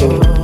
Oh.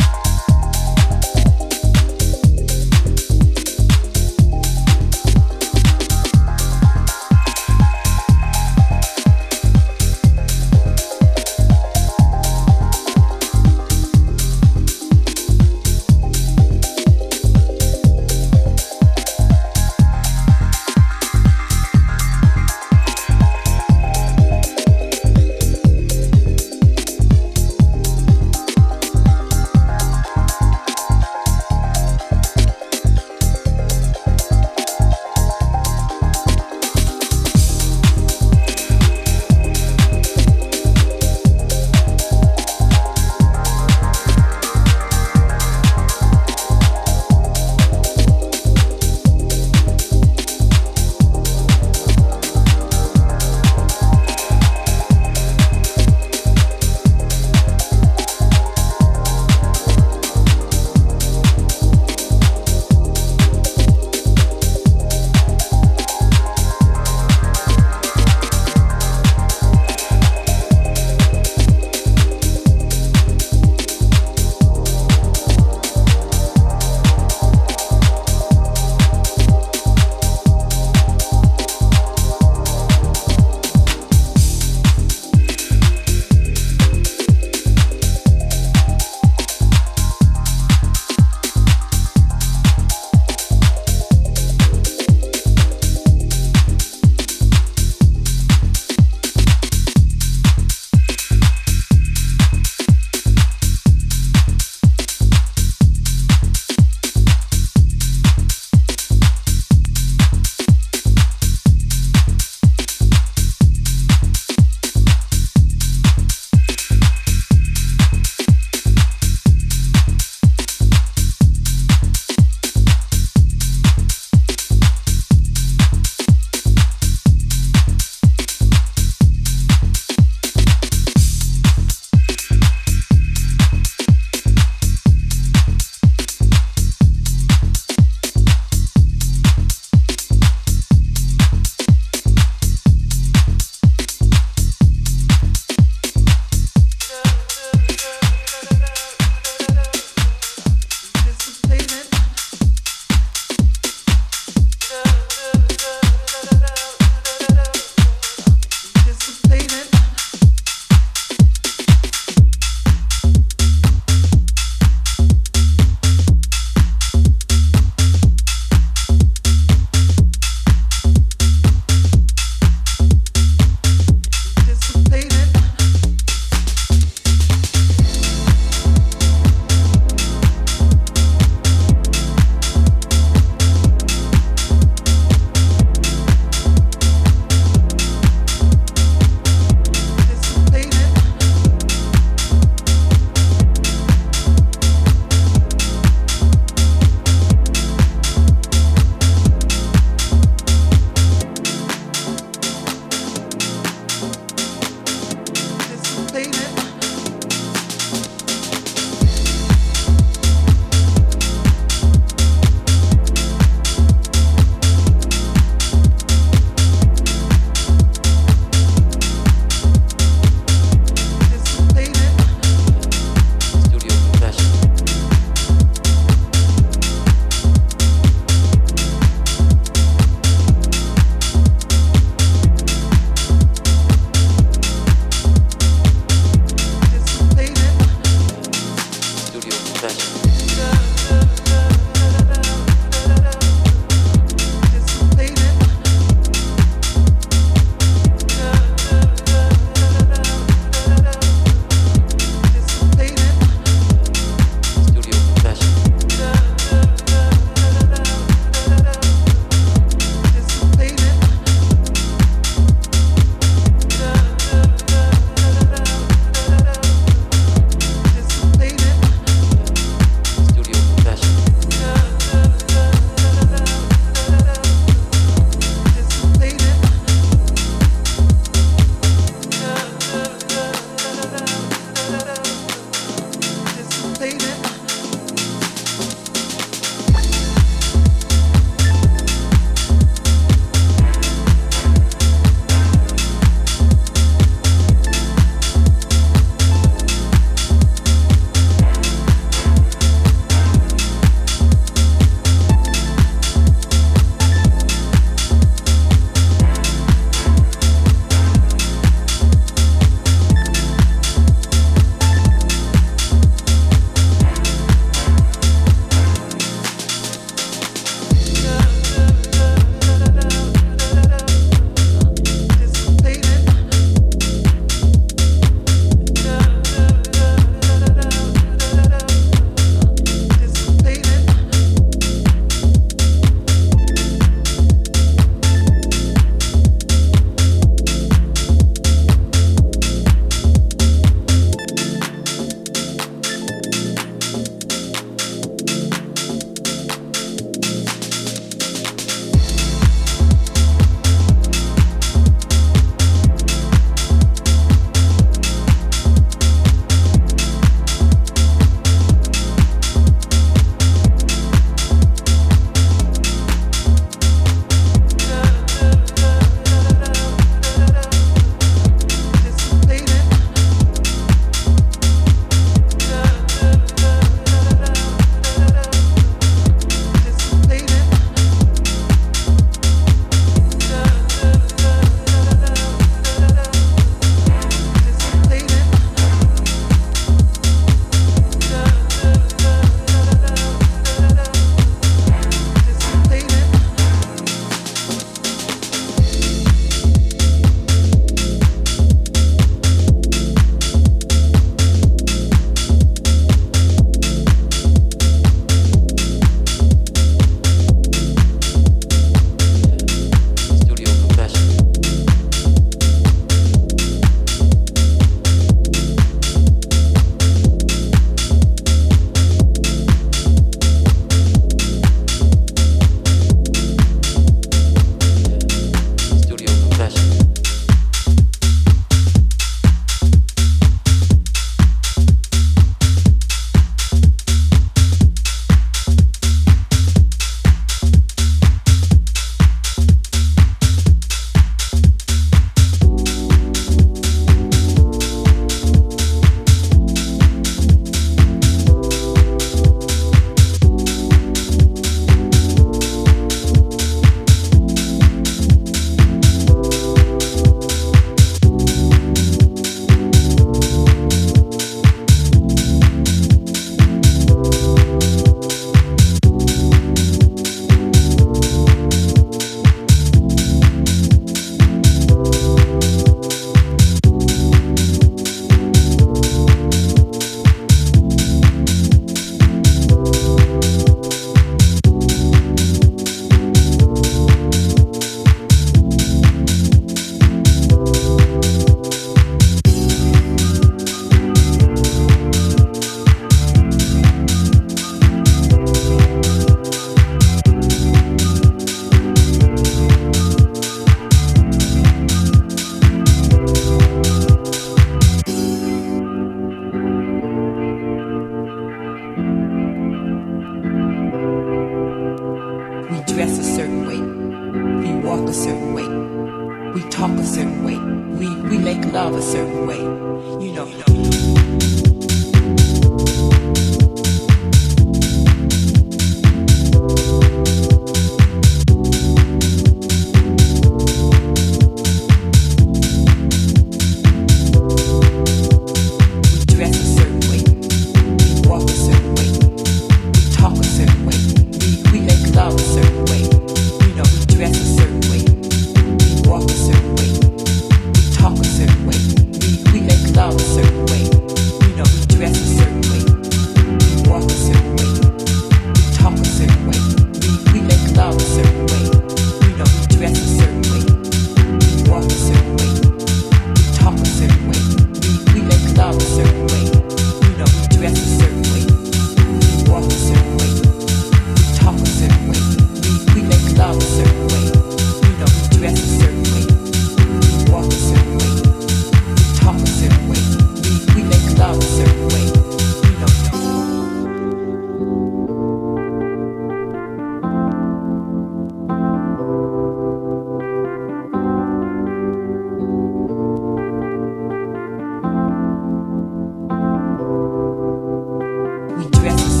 gracias.